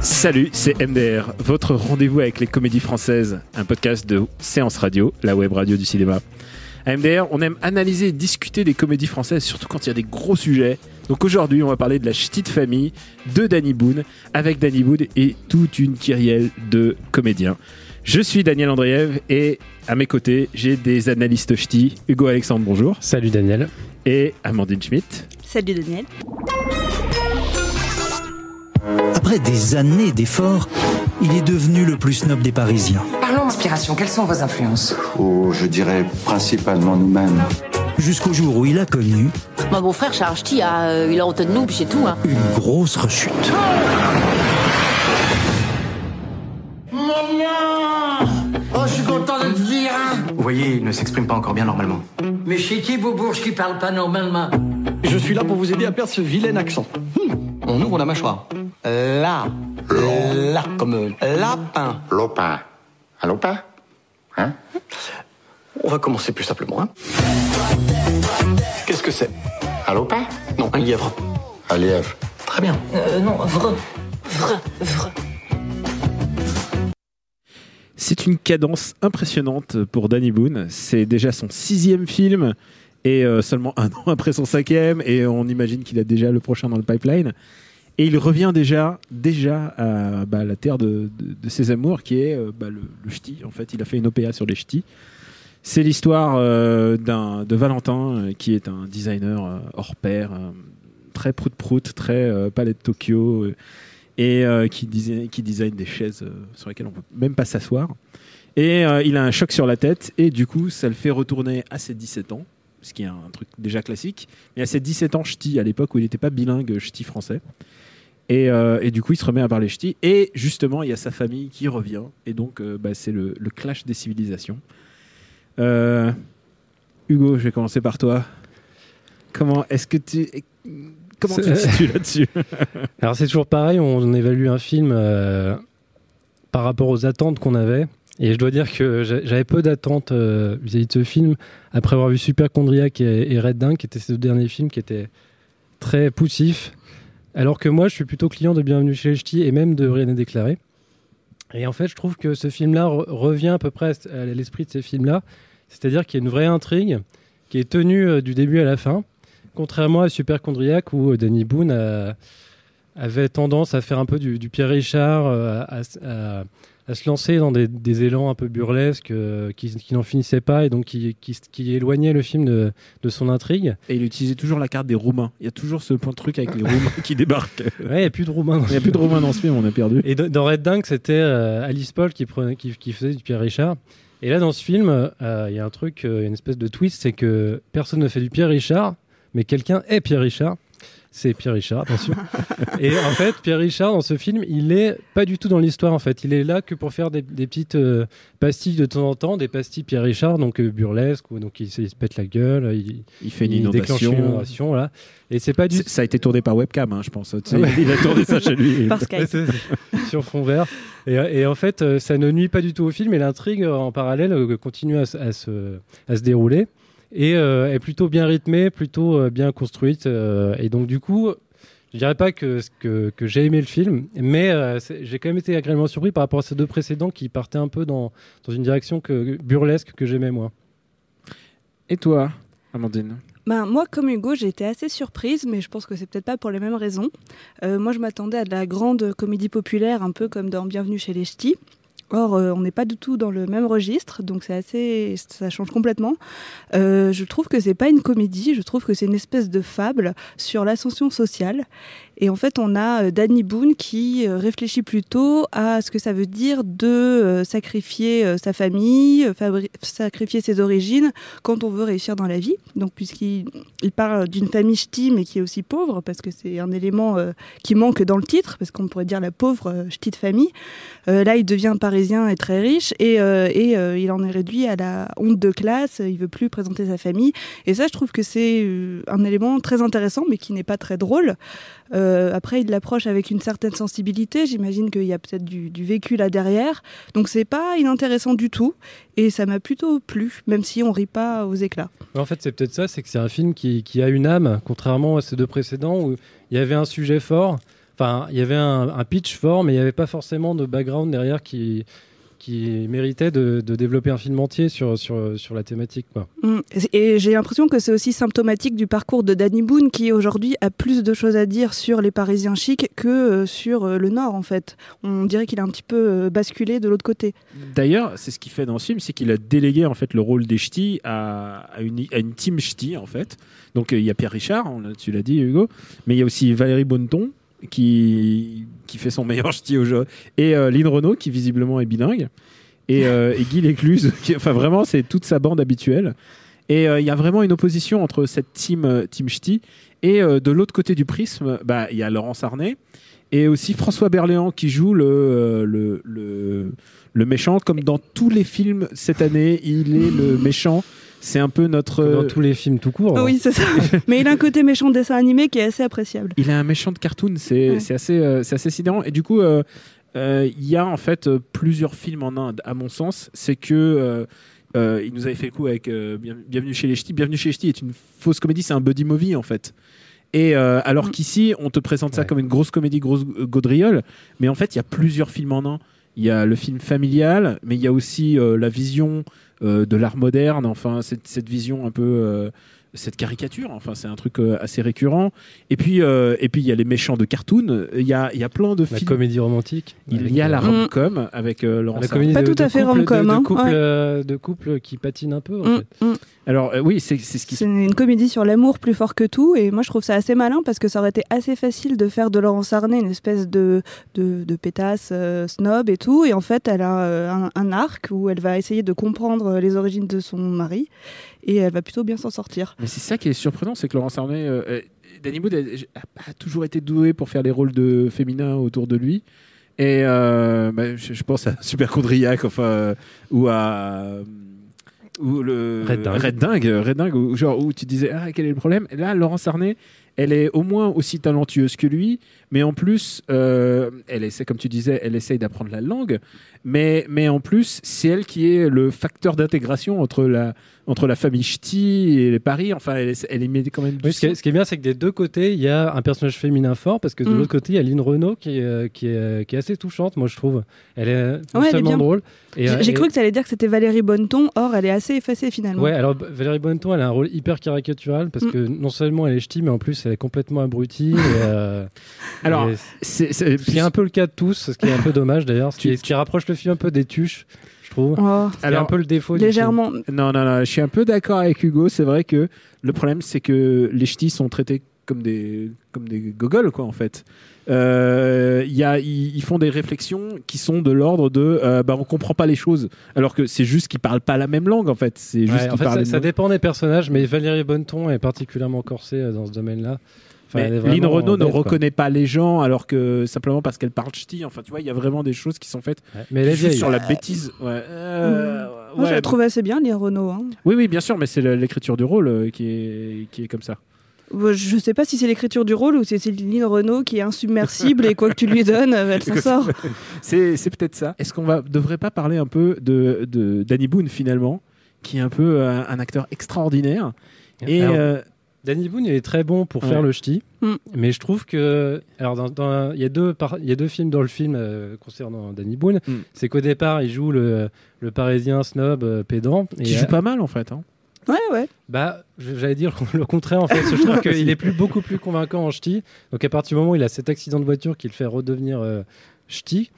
Salut, c'est MDR, votre rendez-vous avec les comédies françaises, un podcast de Séance Radio, la web radio du cinéma. À MDR, on aime analyser et discuter des comédies françaises, surtout quand il y a des gros sujets. Donc aujourd'hui, on va parler de la ch'tite famille de Danny Boone, avec Danny Boone et toute une kyrielle de comédiens. Je suis Daniel Andriev et à mes côtés, j'ai des analystes ch'tis. Hugo Alexandre, bonjour. Salut Daniel. Et Amandine Schmitt. Salut Daniel. Après des années d'efforts, il est devenu le plus snob des Parisiens. Parlons inspiration, quelles sont vos influences? Oh, je dirais principalement nous-mêmes. Jusqu'au jour où il a connu Mon beau-frère Charles Ch'ti, a, euh, il a honte de nous, puis c'est tout. Hein. une grosse rechute. Oh, je suis content de te dire, hein Vous voyez, il ne s'exprime pas encore bien normalement. Mais chez qui, Beaubourge, qui parle pas normalement? Je suis là pour vous aider à perdre ce vilain accent. Hmm, On ouvre la mâchoire. Là. Là. Comme euh, lapin. Lopin. Un lopin Hein? On va commencer plus simplement. Hein. Qu'est-ce que c'est? Un lopin? Non, un lièvre. Un lièvre. Très bien. Euh, non, vrai. Vrai, vrai. C'est une cadence impressionnante pour Danny Boone. C'est déjà son sixième film et euh, seulement un an après son cinquième. Et on imagine qu'il a déjà le prochain dans le pipeline. Et il revient déjà, déjà à bah, la terre de, de- ses amours, qui est euh, bah, le, le ch'ti. En fait, il a fait une OPA sur les ch'tis. C'est l'histoire euh, d'un de Valentin, qui est un designer hors pair, très prout-prout, très palais de Tokyo, et qui, desi- qui design des chaises sur lesquelles on peut même pas s'asseoir. Et il a un choc sur la tête, et du coup, ça le fait retourner à ses 17 ans, ce qui est un truc déjà classique, mais à ses 17 ans ch'ti, à l'époque où il n'était pas bilingue ch'ti français. Et, euh, et du coup, il se remet à parler ch'ti. Et justement, il y a sa famille qui revient. Et donc, euh, bah, c'est le, le clash des civilisations. Euh, Hugo, je vais commencer par toi. Comment est-ce que tu comment tu te situes là-dessus? Alors c'est toujours pareil, on évalue un film par rapport aux attentes qu'on avait. Et je dois dire que j'a- j'avais peu d'attentes euh, vis-à-vis de ce film, après avoir vu Superchondriac et, et Red Dink, qui étaient ces deux derniers films qui étaient très poussifs. Alors que moi, je suis plutôt client de Bienvenue chez les Ch'tis et même de Rien n'est déclaré. Et en fait, je trouve que ce film-là re- revient à peu près à l'esprit de ces films-là. C'est-à-dire qu'il y a une vraie intrigue qui est tenue euh, du début à la fin. Contrairement à Superchondriac où euh, Danny Boone avait tendance à faire un peu du, Pierre Richard, à- à se lancer dans des, des élans un peu burlesques euh, qui, qui n'en finissaient pas et donc qui, qui, qui éloignaient le film de, de son intrigue. Et il utilisait toujours la carte des Roumains. Il y a toujours ce point de truc avec les Roumains qui débarquent. Ouais, il n'y a plus de Roumain dans Il n'y a plus de Roumains dans ce film, on a perdu. Et dans Red Dunk, c'était euh, Alice Paul qui, prenait, qui, qui faisait du Pierre Richard. Et là, dans ce film, euh, il y a un truc, une espèce de twist, c'est que personne ne fait du Pierre Richard, mais quelqu'un est Pierre Richard. C'est Pierre Richard, attention. et en fait, Pierre Richard, dans ce film, il est pas du tout dans l'histoire, en fait. Il est là que pour faire des, des petites euh, pastilles de temps en temps, des pastilles Pierre Richard, donc euh, burlesques, ou donc il, se- il se pète la gueule, il, Il fait une il déclenche une inondation. inondation, voilà. Et c'est pas du C'est- Ça a été tourné par webcam, hein, je pense. Tu sais, Ouais. Il a tourné ça chez lui. Par Skype. sur fond vert. Et, et en fait, euh, ça ne nuit pas du tout au film et l'intrigue en parallèle euh, continue à, se- à se, à se dérouler et euh, est plutôt bien rythmée, plutôt euh, bien construite. euh, et donc, du coup, je dirais pas que, que, que j'ai aimé le film, mais euh, j'ai quand même été agréablement surpris par rapport à ces deux précédents qui partaient un peu dans, dans une direction que, burlesque que j'aimais moi. Et toi, Amandine? Ben, moi, comme Hugo, j'ai été assez surprise, mais je pense que c'est peut-être pas pour les mêmes raisons. Euh, moi, je m'attendais à de la grande comédie populaire, un peu comme dans Bienvenue chez les Ch'tis. Or, euh, on n'est pas du tout dans le même registre, donc c'est assez, ça change complètement. Euh, je trouve que c'est pas une comédie, je trouve que c'est une espèce de fable sur l'ascension sociale. Et en fait, on a euh, Danny Boone qui euh, réfléchit plutôt à ce que ça veut dire de euh, sacrifier sa famille, sacrifier ses origines quand on veut réussir dans la vie. Donc, puisqu'il il parle d'une famille ch'ti, mais qui est aussi pauvre, parce que c'est un élément qui manque dans le titre, parce qu'on pourrait dire la pauvre ch'ti de famille. Là, il devient parisien et très riche, et, il en est réduit à la honte de classe. Il veut plus présenter sa famille. Et ça, je trouve que c'est un élément très intéressant, mais qui n'est pas très drôle. Euh, après, il l'approche avec une certaine sensibilité. J'imagine qu'il y a peut-être du, du vécu là derrière. Donc, c'est pas inintéressant du tout. Et ça m'a plutôt plu, même si on rit pas aux éclats. En fait, c'est peut-être ça, c'est que c'est un film qui, a une âme, contrairement à ces deux précédents où il y avait un sujet fort, enfin, il y avait un, un pitch fort, mais il n'y avait pas forcément de background derrière qui, qui méritait de, de développer un film entier sur, sur, sur la thématique. Quoi. Mm. Et j'ai l'impression que c'est aussi symptomatique du parcours de Danny Boone, qui aujourd'hui a plus de choses à dire sur les Parisiens chics que euh, sur euh, le Nord, en fait. On dirait qu'il a un petit peu euh, basculé de l'autre côté. D'ailleurs, c'est ce qu'il fait dans ce film, c'est qu'il a délégué en fait le rôle des ch'tis à, à une, à une team ch'ti en fait. Donc il y a Pierre Richard, on tu l'as dit Hugo, mais il y a aussi Valérie Bonneton qui qui fait son meilleur ch'ti au jeu et euh, Lynn Renault qui visiblement est bilingue et, euh, Guy Lécluse, qui, enfin vraiment c'est toute sa bande habituelle. Et euh, il y a vraiment une opposition entre cette team team ch'ti et de l'autre côté du prisme, bah il y a Laurence Arnay et aussi François Berléand qui joue le, le, le méchant, comme dans tous les films cette année, il est le méchant. C'est un peu notre. Dans tous les films tout court. Oui, c'est ça. Mais il a un côté méchant de dessin animé qui est assez appréciable. Il a un méchant de cartoon, c'est Ouais. c'est assez, euh, assez sidérant. Et du coup, euh, euh, il y a en fait euh, plusieurs films en Inde, à mon sens. C'est que. euh, euh, il nous avait fait le coup avec euh, Bien- Bienvenue chez les Ch'tis. Bienvenue chez les Ch'tis est une fausse comédie, c'est un buddy movie en fait. Et euh, alors Mm. qu'ici, on te présente ça Ouais. comme une grosse comédie, grosse gaudriole, mais en fait, il y a plusieurs films en un. Il y a le film familial, mais il y a aussi euh, la vision euh, de l'art moderne, enfin, cette, cette vision un peu. Cette caricature, enfin c'est un truc euh, assez récurrent. Et puis euh, et puis il y a les méchants de cartoon. Il y a il y a plein de La films. comédie romantique. Il y a la Mm. rom-com avec euh, Laurent La comédie Pas de, tout à fait couple- rom-com, De, de hein. couple, Ouais. euh, de couple qui patine un peu, en Mm, fait. mm. Alors euh, oui, c'est c'est ce qui C'est une comédie sur l'amour plus fort que tout, et moi je trouve ça assez malin parce que ça aurait été assez facile de faire de Laurence Arnay une espèce de, de, de pétasse euh, snob et tout, et en fait elle a euh, un, un arc où elle va essayer de comprendre les origines de son mari, et elle va plutôt bien s'en sortir. Mais c'est ça qui est surprenant, c'est que Laurence Arnay, euh, euh, Danny Boone a, a- toujours été doué pour faire les rôles de féminins autour de lui. Et euh, bah, je, je pense à Super Condriac, enfin, euh, ou à ou le Red Dingue. Red Dingue, Red Dingue, où, genre où tu disais ah quel est le problème? Et là, Laurence Arnay, elle est au moins aussi talentueuse que lui, mais en plus, euh, elle essaie, comme tu disais, elle essaye d'apprendre la langue, mais mais en plus, c'est elle qui est le facteur d'intégration entre la entre la famille ch'ti et les paris. Enfin, elle, elle y met quand même du Oui, ce, qui est, sien. ce qui est bien, c'est que des deux côtés, il y a un personnage féminin fort, parce que de Mm. l'autre côté, il y a Lynn Renault qui est, euh, qui, est, euh, qui est assez touchante, moi je trouve. Elle est non Ouais, elle drôle. J'ai cru que tu allais dire que c'était Valérie Bonneton, or elle est assez effacée finalement. Ouais, alors Valérie Bonneton, elle a un rôle hyper caricatural parce Mm. que non seulement elle est ch'ti, mais en plus elle est complètement abrutie. et, euh, Alors, c'est c'est- ce qui est un peu le cas de tous, ce qui est un peu dommage d'ailleurs, ce, qui Tu- est- ce qui rapproche le film un peu des tuches, je trouve. Oh, C'est Alors, un peu le défaut du légèrement. Non, non, non, je suis un peu d'accord avec Hugo. C'est vrai que le problème, c'est que les ch'tis sont traités comme des, comme des gogoles, quoi, en fait. Euh, il y a, ils, ils font des réflexions qui sont de l'ordre de euh, bah, on comprend pas les choses. Alors que c'est juste qu'ils parlent pas la même langue, en fait. C'est juste Ouais, en fait, ça, dépend des personnages, mais Valérie Bonneton est particulièrement corsée euh, dans ce domaine-là. Enfin, Lynn Renault ne quoi. reconnaît pas les gens alors que simplement parce qu'elle parle ch'ti. Enfin, tu vois, il y a vraiment des choses qui sont faites Ouais, Mais elle est juste vieille. sur la bêtise. Ouais. Euh, Moi je la trouve assez bien, les Renault. hein. Oui, oui, bien sûr, mais c'est l'écriture du rôle euh, qui est, qui est comme ça. Bon, Je sais pas si c'est l'écriture du rôle ou si c'est Céline Renault qui est insubmersible et quoi que tu lui donnes, euh, elle s'en sort. C'est peut-être ça. Est-ce qu'on va devrait pas parler un peu de, de Danny Boone finalement, qui est un peu euh, un acteur extraordinaire et Alors, euh, Danny Boone, il est très bon pour Ouais. faire le ch'ti, Mm. mais je trouve que alors dans, dans- il y a deux par- il y a deux films dans le film euh, concernant Danny Boone. Mm. C'est qu'au départ, il joue le, le Parisien snob euh, pédant. qui et, joue euh, pas mal en fait. hein. Ouais, ouais. Bah, j'allais dire le contraire en fait. je trouve qu'il est plus beaucoup plus convaincant en ch'ti. Donc à partir du moment où il a cet accident de voiture qui le fait redevenir euh, ch'ti.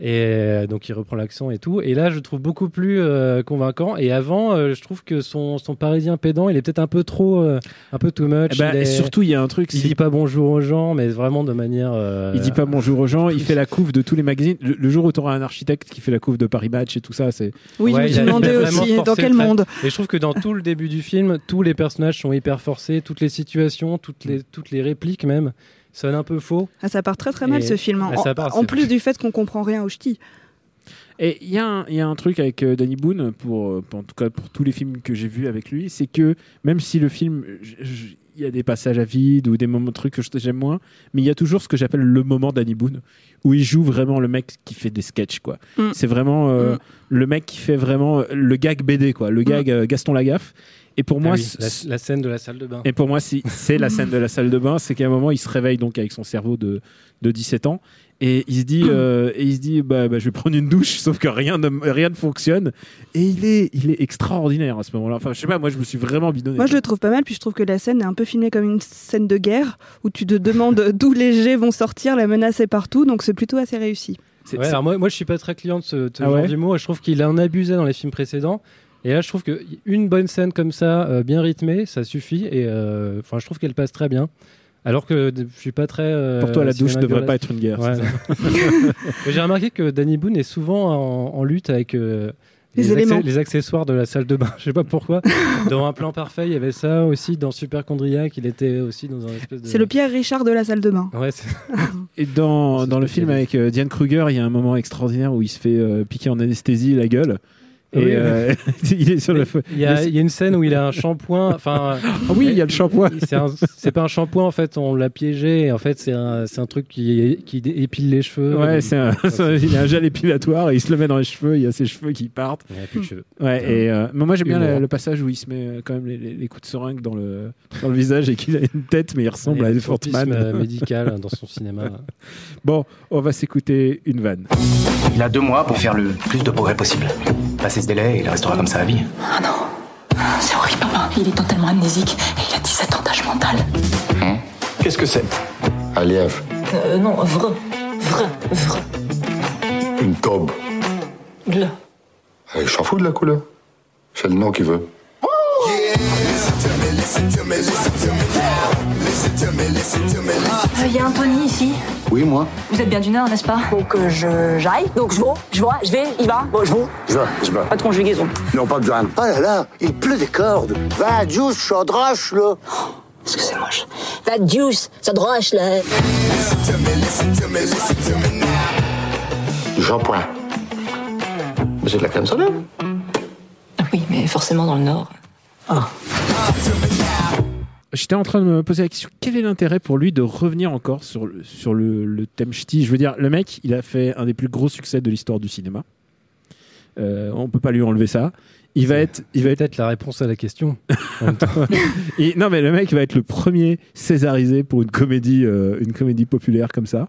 Et euh, donc il reprend l'accent et tout. Et là, je le trouve beaucoup plus euh, convaincant. Et avant, euh, je trouve que son, son parisien pédant, il est peut-être un peu trop, euh, un peu too much. Eh ben, il, et surtout, il y a un truc. il dit pas bonjour aux gens, mais vraiment de manière. euh, Il dit pas bonjour aux gens, il fait la couve de tous les magazines. Le, le jour où tu auras un architecte qui fait la couve de Paris Match et tout ça, c'est. Oui, Ouais, je me vraiment aussi dans quel monde. Et je trouve que dans tout le début du film, tous les personnages sont hyper forcés, toutes les situations, toutes les, toutes les répliques même, sonnent un peu faux. Ah, ça part très très mal Et- ce film. hein. Ah, ça en part, en c'est- plus du fait qu'on comprend rien au ch'ti. Et il y, a un- il y a un truc avec euh, Danny Boone, pour, euh, pour- en tout cas pour tous les films que j'ai vus avec lui, c'est que même si le film, il y a des passages à vide ou des moments trucs que j'aime moins, mais il y a toujours ce que j'appelle le moment Danny Boone, où il joue vraiment le mec qui fait des sketchs. quoi. Mm. C'est vraiment euh, Mm. le mec qui fait vraiment le gag BD, quoi, le gag euh, Gaston Lagaffe. Et pour Ah moi, oui, c- la, la scène de la salle de bain. Et pour moi, c'est c'est la scène de la salle de bain. C'est qu'à un moment, il se réveille donc avec son cerveau de, de 17 ans. Et il se dit, euh, et il se dit bah, bah, je vais prendre une douche, sauf que rien ne, rien ne fonctionne. Et il est, il est extraordinaire à ce moment-là. Enfin, je sais pas, moi, je me suis vraiment bidonné. Moi, je le trouve pas mal, puis je trouve que la scène est un peu filmée comme une scène de guerre, où tu te demandes d'où les jets vont sortir, la menace est partout, donc c'est plutôt assez réussi. Ouais, alors moi, moi, je suis pas très client de ce, de ce Ah genre ouais d'humour. et Je trouve qu'il en abusait dans les films précédents. Et là, je trouve qu'une bonne scène comme ça, euh, bien rythmée, ça suffit. Et euh, enfin, je trouve qu'elle passe très bien. Alors que je suis pas très. euh, Pour toi, la douche cinéma devrait pas être une guerre. Ouais. J'ai remarqué que Danny Boone est souvent en, en lutte avec euh, Les les, éléments. les accessoires de la salle de bain. Je sais pas pourquoi. dans un plan parfait, il y avait ça aussi. Dans Superchondriac, il était aussi dans un espèce de. C'est le Pierre Richard de la salle de bain. Ouais, Et dans, dans le film avec euh, Diane Kruger, il y a un moment extraordinaire où il se fait euh, piquer en anesthésie la gueule. Et Oui. euh, il est sur le feu. il y, a, il y a une scène où il a un shampoing. Enfin, Ah oui, il y a le shampoing. C'est pas un shampoing en fait, on l'a piégé. En fait, c'est un, truc qui, qui épile les cheveux. Ouais, c'est un- il a un gel épilatoire et il se le met dans les cheveux. Il y a ses cheveux qui partent. Il a plus de cheveux. Ouais, et euh, mais moi j'aime bien le, le passage où il se met euh, quand même les, les- les coups de seringue dans le, dans le visage et qu'il a une tête, mais il ressemble à un Elephant tropisme, Man. euh, médical dans son cinéma. Bon, on va s'écouter une vanne. Il a deux mois pour faire le plus de progrès possible. Passer ce délai, il restera comme ça à vie. Ah non. C'est horrible, papa. Il est totalement amnésique et il a 17 ans d'âge mental. Qu'est-ce que c'est? Un lièvre, Euh, non, vrai. Vrai. Vrai. une taube. Bleu. Eh, Il s'en fout de la couleur. C'est le nom qu'il veut. Il y a un Tony ici. Oui, moi. Vous êtes bien du Nord, n'est-ce pas? Donc euh, je j'aille, donc je vais, je vois, je vais, il va, bon je vais. Je vais, je vais. Pas de conjugaison. Non, pas besoin. Oh là là, il pleut des cordes. Va, Juice, chaudroche, là. Parce que c'est moche? La juice, ça droche là. Du shampoing. Mais c'est de la crème solaire? Oui, mais forcément dans le Nord. J'étais en train de me poser la question quel est l'intérêt pour lui de revenir encore sur, le- sur le, le thème ch'ti? Je veux dire, le mec, il a fait un des plus gros succès de l'histoire du cinéma. Euh, on peut pas lui enlever ça. Il va être, il va être Peut-être la réponse à la question. en même temps. Et- non, mais le mec va être le premier césarisé pour une comédie, euh, une comédie populaire comme ça.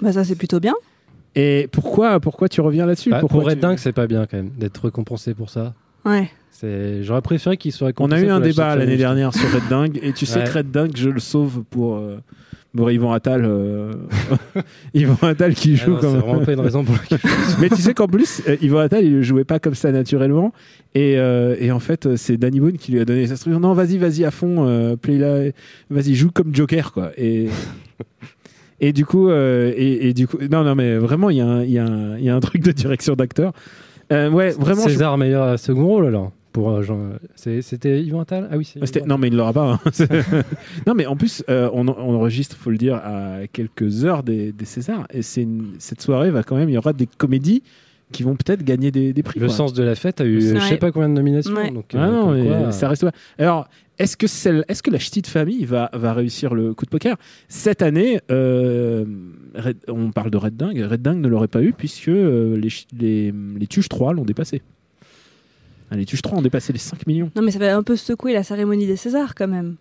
Bah ça c'est plutôt bien. Et pourquoi, pourquoi tu reviens là-dessus? Bah, Pourquoi pour tu- Dingue, c'est pas bien quand même d'être récompensé pour ça. Ouais. C'est- J'aurais préféré qu'il soit On a eu un débat l'année dernière sur Red Dingue, et tu sais Ouais. que Red Dingue, je le sauve pour, euh, pour Yvan Attal. euh, Yvan Attal qui Ah joue non, C'est comme. vraiment pas une raison pour laquelle. Mais tu sais qu'en plus, euh, Yvan Attal, il ne jouait pas comme ça naturellement. Et, euh, et en fait, euh, c'est Danny Boone qui lui a donné les instructions. Non, vas-y, vas-y à fond, euh, play là, vas-y, joue comme Joker, quoi. Et, et du coup, euh, et, et du coup, non, non, mais vraiment, il y, a un- il y, y a un truc de direction d'acteur. Euh, ouais, vraiment. je- César meilleur second rôle alors. Pour, euh, C'était Yvan Attal? Ah oui. Ah, Non, mais il ne l'aura pas. hein. Non, mais en plus, euh, on, on enregistre, faut le dire, à quelques heures des, des Césars. Et c'est une- cette soirée va quand même, il y aura des comédies qui vont peut-être gagner des, des prix. Le quoi. sens de la fête a eu je sais pas combien de nominations. Ouais. Donc, Ah euh, non, comme mais quoi, ça reste. Alors, est-ce que, celle, est-ce que la ch'ti de famille va, va réussir le coup de poker? Cette année, euh, Red- on parle de Red Dingue. Red Dingue ne l'aurait pas eu puisque euh, les, les, les Tuches 3 l'ont dépassé. Ah, Les Tuches 3 ont dépassé les 5 millions. Non mais ça va un peu secouer la cérémonie des Césars quand même.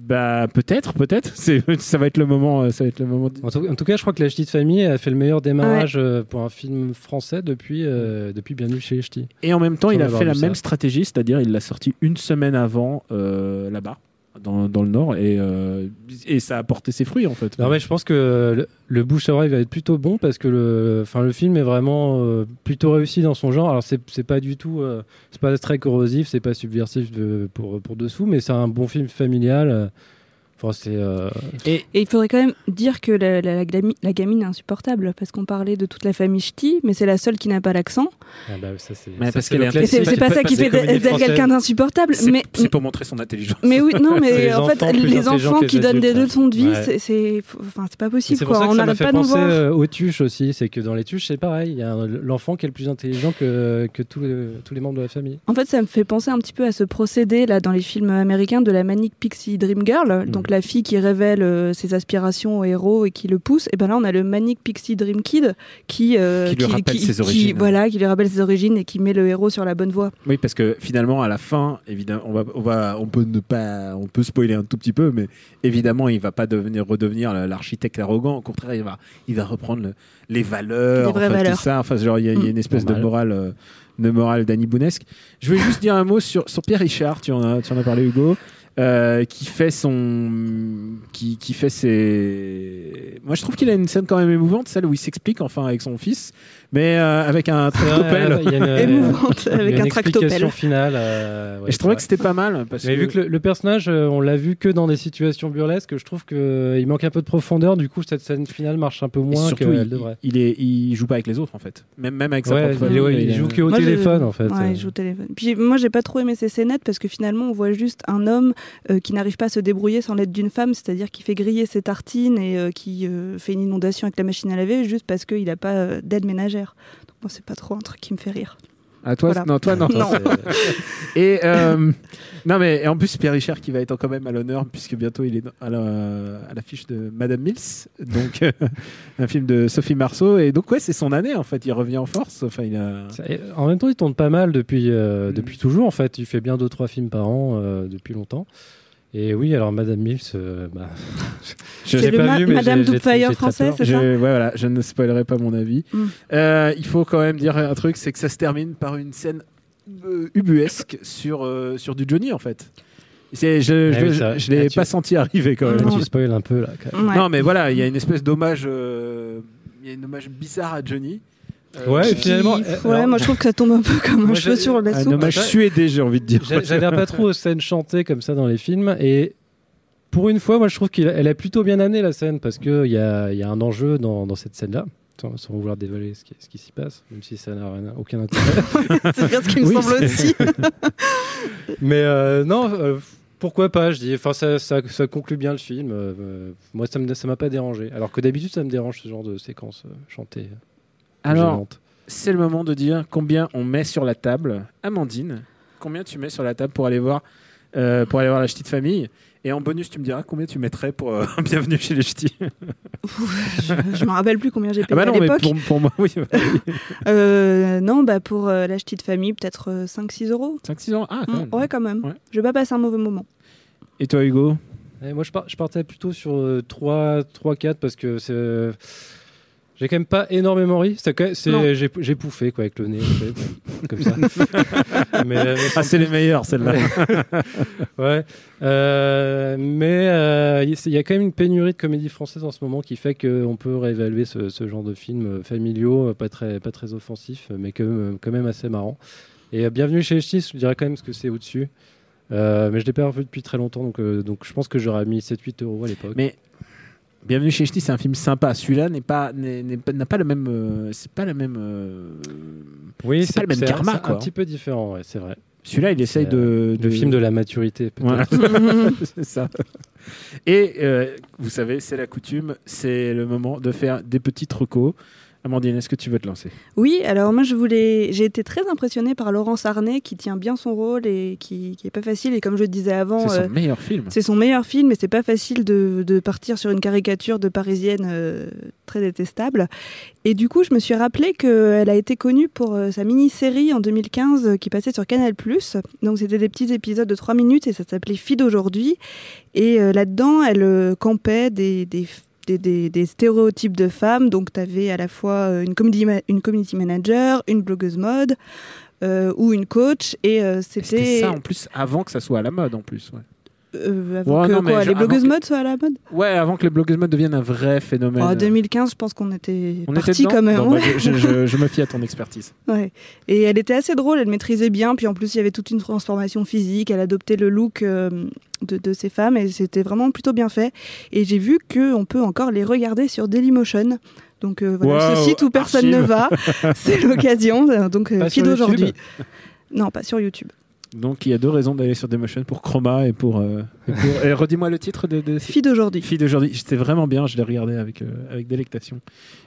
Bah peut-être, peut-être. C'est, ça va être le moment. euh, Ça va être le moment. En tout, en tout cas, je crois que La Ch'ti de famille a fait le meilleur démarrage euh, pour un film français depuis, euh, depuis Bienvenue chez les Ch'tis. Et en même temps, il a fait la même ça. stratégie, c'est-à-dire il l'a sorti une semaine avant euh, là-bas, dans, le Nord et, euh, et ça a porté ses fruits en fait. Non, mais je pense que le, le bouche à oreille va être plutôt bon parce que le, enfin, le film est vraiment euh, plutôt réussi dans son genre. Alors, c'est pas du tout, euh, c'est pas très corrosif, c'est pas subversif pour, pour dessous, mais c'est un bon film familial. Euh. Enfin, c'est. euh, Et, Et il faudrait quand même dire que la, la- la gami- la gamine est insupportable parce qu'on parlait de toute la famille ch'ti, mais c'est la seule qui n'a pas l'accent. ah bah, ça, c'est. Pas ça qui fait d'elle quelqu'un d'insupportable. c'est Mais, c'est pour montrer son intelligence. mais oui, non, mais en fait, les enfants qui donnent des leçons de vie, ouais. c'est- c'est enfin, c'est pas possible. C'est pour Quoi. ça que On n'arrête fait pas de nous penser voir. euh, aux tuches aussi. C'est que dans les tuches, c'est pareil. Il y a l'enfant qui est le plus intelligent que, tous, les, membres de la famille. En fait, ça me fait penser un petit peu à ce procédé là dans les films américains de la Manic Pixie Dream Girl, Mm. Donc la fille qui révèle euh, ses aspirations au héros et qui le pousse. Et ben là, on a le Manic Pixie Dream Kid qui euh, Qui lui rappelle ses origines. voilà, qui lui rappelle ses origines et qui met le héros sur la bonne voie. Oui, parce que finalement, à la fin, évidemment, on va, on va, on peut ne pas, on peut spoiler un tout petit peu, mais évidemment, il va pas devenir redevenir l'architecte arrogant. Au contraire, il va, il va reprendre le- les valeurs, Les vraies enfin, tout valeurs. ça. Enfin, genre, il y, a- il y a une espèce de morale, euh, de morale d'Annie Bounesque. Je voulais juste dire un mot sur, sur Pierre Richard. Tu en as, tu en as parlé, Hugo. Euh, qui fait son qui, qui fait ses moi je trouve qu'il a une scène quand même émouvante celle où il s'explique enfin avec son fils mais euh, avec un tractopelle Il y a une, Émouvante il y a avec une un explication tractopelle. finale. euh, ouais, et je trouvais que c'était pas mal parce Mais que, vu que le, le personnage, euh, on l'a vu que dans des situations burlesques, je trouve qu'il manque un peu de profondeur. Du coup, cette scène finale marche un peu Et moins surtout, qu'elle il, devrait. il est, il joue pas avec les autres en fait. Même, même avec sa Ouais, propre il, ouais, il joue est- que au Moi, je- téléphone en fait. Ouais, il joue au téléphone. Puis moi, j'ai pas trop aimé ces scénettes parce que finalement, on voit juste un homme euh, qui n'arrive pas à se débrouiller sans l'aide d'une femme, c'est-à-dire qui fait griller ses tartines et euh, qui euh, fait une inondation avec la machine à laver juste parce qu'il n'a pas d'aide ménagère. Donc, moi, c'est pas trop un truc qui me fait rire. Ah, toi, Voilà. non, toi, non. Non. Et euh, non, mais et en plus, Pierre Richard qui va être quand même à l'honneur, puisque bientôt il est à la- à l'affiche de Madame Mills, donc un film de Sophie Marceau. Et donc, ouais, c'est son année en fait. Il revient en force. Enfin, il a. En même temps, il tourne pas mal depuis, Mm. euh, depuis toujours. En fait, il fait bien deux trois films par an euh, depuis longtemps. Et oui, alors Madame Mills, euh, bah, Je le pas ma- vu, mais Madame Doubtfire français, c'est Je, ça ouais, voilà, je ne spoilerai pas mon avis. Mm. Euh, il faut quand même dire un truc, c'est que ça se termine par une scène euh, ubuesque sur sur, sur du Johnny en fait. Je, Ah je, oui, je- je l'ai ah, tu- pas senti arriver quand même. Ah, Non. tu spoil un peu là. quand même. Ouais. Non, mais voilà, il y a une espèce d'hommage, euh, il y a une hommage bizarre à Johnny. Euh, Ouais, finalement, Qui- euh, ouais, alors- moi je trouve que ça tombe un peu comme un cheveu sur la un soupe. hommage suédé, j'ai envie de dire. J'a- J'adhère pas trop aux scènes chantées comme ça dans les films et pour une fois, moi je trouve qu'elle a plutôt bien amené la scène parce qu'il y a, il y a un enjeu dans, dans cette scène-là, sans, sans vouloir dévoiler ce qui, ce qui s'y passe, même si ça n'a rien- aucun intérêt. c'est bien ce qui me Oui, semble aussi. Mais euh, non, euh, pourquoi pas Je dis, enfin ça, ça, ça conclut bien le film. euh, moi ça me ça m'a pas dérangé, alors que d'habitude ça me dérange ce genre de séquence euh, chantée. Alors, c'est le moment de dire combien on met sur la table. Amandine, combien tu mets sur la table pour aller voir, euh, pour aller voir la petite famille Et en bonus, tu me diras combien tu mettrais pour euh, Bienvenue chez les Ch'tis. je, je me rappelle plus combien j'ai Ah payé bah à non, mais l'époque. pour, pour moi, oui. Euh, non, bah pour euh, la petite famille, peut-être euh, 5-6 euros. 5-6 ans Ah, quand Mm, même. ouais, quand même. Ouais. Je vais pas passer un mauvais moment. Et toi, Hugo? Et moi, je, par- je partais plutôt sur euh, 3, 3, 4 parce que c'est. J'ai quand même pas énormément ri. J'ai pouffé quoi, avec le nez, comme ça. mais, euh, mais Ah, c'est les meilleurs, celle-là. ouais. Euh, mais euh, il y a quand même une pénurie de comédie française en ce moment qui fait qu'on peut réévaluer ce, ce genre de films familiaux, pas très, pas très offensifs, mais quand même, quand même assez marrants. Et Bienvenue chez les Ch'tis, je dirais quand même que c'est au-dessus. Euh, mais je l'ai pas revu depuis très longtemps, donc, euh, donc je pense que j'aurais mis 7-8 euros à l'époque. Mais Bienvenue chez les Ch'tis, c'est un film sympa. Celui-là n'est pas, n'est- n'est pas- n'a pas le même. euh, c'est pas la même. euh, Oui, c'est pas le même karma, c'est quoi. Un petit peu différent, ouais, c'est vrai. Celui-là, il essaye C'est, de, Le film de la maturité, peut-être. Voilà. c'est ça. Et euh, vous savez, c'est la coutume, c'est le moment de faire des petites recos. Amandine, est-ce que tu veux te lancer? Oui, alors moi je voulais, j'ai été très impressionnée par Laurence Arnay qui tient bien son rôle et qui, qui est pas facile. Et comme je le disais avant, C'est son euh, meilleur film. c'est son meilleur film et c'est pas facile de, de partir sur une caricature de parisienne euh, très détestable. Et du coup, je me suis rappelé qu'elle a été connue pour euh, sa mini-série en 2015 euh, qui passait sur Canal+. Donc c'était des petits épisodes de 3 minutes et ça s'appelait Fille d'aujourd'hui. Et là-dedans, elle campait des, des, des, des- des stéréotypes de femmes. Donc tu avais à la fois euh, une, ma- une community manager, une blogueuse mode euh, ou une coach. Et euh, C'était c'était... ça en plus avant que ça soit à la mode en plus. ouais. Euh, avant Ouais, que non, quoi, je- les blogueuses que- mode soient à la mode? Ouais, avant que les blogueuses mode deviennent un vrai phénomène. En 2015, je pense qu'on était On parti quand même. Non, bah, je, je- je- je me fie à ton expertise. Ouais. Et elle était assez drôle, elle maîtrisait bien. Puis en plus, il y avait toute une transformation physique. Elle adoptait le look euh, de, de ces femmes et c'était vraiment plutôt bien fait. Et j'ai vu qu'on peut encore les regarder sur Dailymotion. Donc euh, voilà, ce site où personne ne va, c'est l'occasion. Euh, Donc fille d'aujourd'hui. Non, pas sur YouTube. Donc il y a deux raisons d'aller sur Dailymotion pour Chroma et pour. euh, et pour- et redis-moi le titre de. de... Fille d'aujourd'hui. Fille d'aujourd'hui. C'était vraiment bien, je l'ai regardé avec, euh, avec délectation.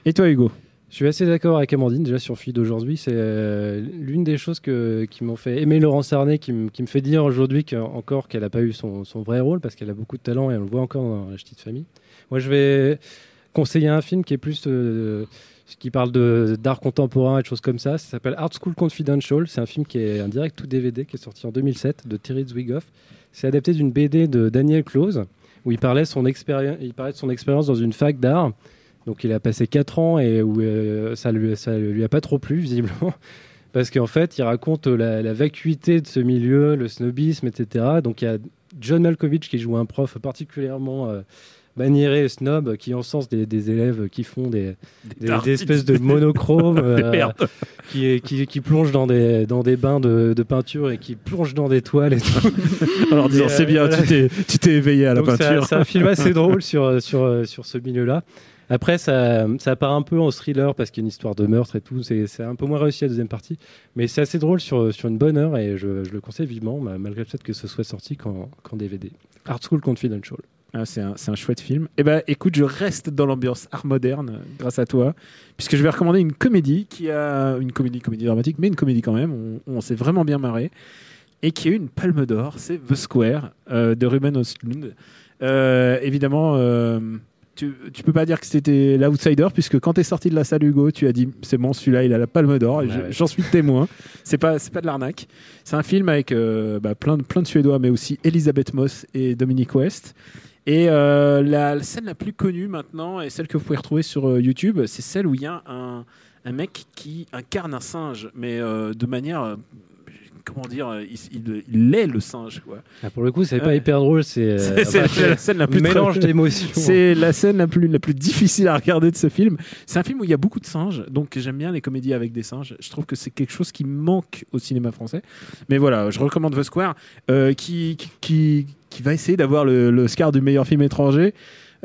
Et toi, Hugo? Je suis assez d'accord avec Amandine déjà sur Fille d'aujourd'hui. C'est euh, l'une des choses que, qui m'ont fait aimer Laurence Arnay, qui, me- qui me fait dire aujourd'hui que- encore qu'elle n'a pas eu son, son vrai rôle parce qu'elle a beaucoup de talent et on le voit encore dans La Petite Famille. Moi, je vais conseiller un film qui est plus. Qui parle d'art contemporain et de choses comme ça. Ça s'appelle Art School Confidential. C'est un film qui est un direct tout DVD qui est sorti en 2007 de Terry Zwigoff. C'est adapté d'une BD de Daniel Close où il parlait, de son expérience dans une fac d'art. Donc il a passé 4 ans et où euh, ça lui, ça lui a pas trop plu visiblement. Parce qu'en fait, il raconte la, la vacuité de ce milieu, le snobisme, etc. Donc il y a John Malkovich qui joue un prof particulièrement euh, maniéré et snob qui encense des, des élèves qui font des, des, tartes. des espèces de monochromes, euh, qui, qui, qui plongent dans des, dans des bains de, de peinture et qui plongent dans des toiles et tout. Disant c'est euh, bien, voilà. tu t'es- éveillé à la Donc, peinture. C'est un film assez drôle sur, sur, sur ce milieu-là. Après, ça, ça part un peu en thriller parce qu'il y a une histoire de meurtre et tout. C'est un peu moins réussi la deuxième partie. Mais c'est assez drôle sur, sur une bonne heure et je, je le conseille vivement, ma- malgré le fait que ce soit sorti qu'en qu'en DVD. Art School Confidential. Ah, c'est un, un chouette film. Eh ben, écoute, je reste dans l'ambiance art moderne euh, grâce à toi, puisque je vais recommander une comédie qui a une comédie, comédie dramatique, mais une comédie quand même. On, on s'est vraiment bien marré et qui a eu une Palme d'Or. C'est The Square euh, de Ruben Östlund. Euh, évidemment. euh, tu, tu peux pas dire que c'était l'outsider puisque quand t'es sorti de la salle Hugo, tu as dit c'est bon celui-là il a la Palme d'Or et Ouais, je- ouais. j'en suis témoin. C'est pas c'est pas de l'arnaque. C'est un film avec bah, plein de plein de Suédois mais aussi Elisabeth Moss et Dominic West. Et euh, la, scène la plus connue maintenant, et celle que vous pouvez retrouver sur euh, YouTube, c'est celle où il y a un, un mec qui incarne un singe, mais euh, de manière. Euh, comment dire euh, Il, il, il est le singe, quoi. Ah, pour le coup, c'est pas Ouais. hyper drôle. C'est euh, la scène la plus mélange d'émotions. C'est la scène la plus, la plus difficile à regarder de ce film. C'est un film où il y a beaucoup de singes, donc j'aime bien les comédies avec des singes. Je trouve que c'est quelque chose qui manque au cinéma français. Mais voilà, je recommande The Square, euh, qui, qui, qui, qui va essayer d'avoir le, le Scar du meilleur film étranger.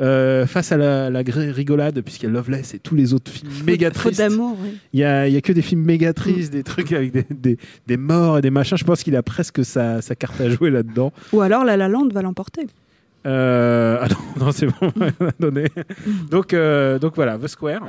Euh, face à la, la gré- rigolade, puisqu'il y a Loveless et tous les autres films méga Faute tristes. d'amour, oui. Il y a, y a que des films méga tristes, des trucs avec des, des, des morts et des machins. Je pense qu'il a presque sa, sa carte à jouer là-dedans. Ou alors La La Land va l'emporter. Euh, ah non, non, c'est bon, on a donné. Donc, euh, donc voilà, The Square.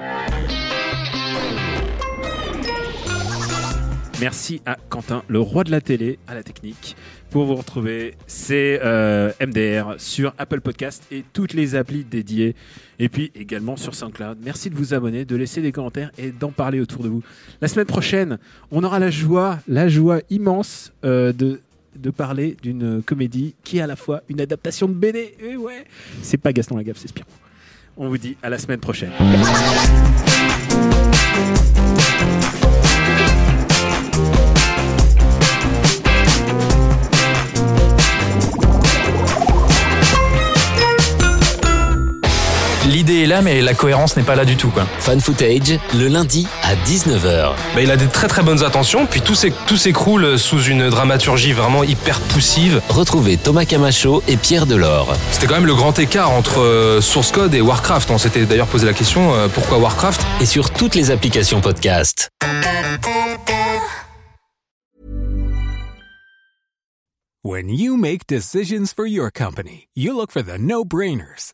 Merci à Quentin, le roi de la télé, à la technique, pour vous retrouver. C'est euh, MDR sur Apple Podcast et toutes les applis dédiées. Et puis également sur SoundCloud. Merci de vous abonner, de laisser des commentaires et d'en parler autour de vous. La semaine prochaine, on aura la joie, la joie immense euh, de parler d'une comédie qui est à la fois une adaptation de BD. Et ouais, c'est pas Gaston Lagaffe, c'est Spirou. On vous dit à la semaine prochaine. Là, mais la cohérence n'est pas là du tout. Quoi. Fan Footage, le lundi à 19h. Bah, il a des très très bonnes intentions, puis tout s'éc- tout s'écroule sous une dramaturgie vraiment hyper poussive. Retrouvez Thomas Camacho et Pierre Delors. C'était quand même le grand écart entre euh, Source Code et Warcraft. On s'était d'ailleurs posé la question euh, pourquoi Warcraft? Et sur toutes les applications podcast. When you make decisions for your company, you look for the no brainers.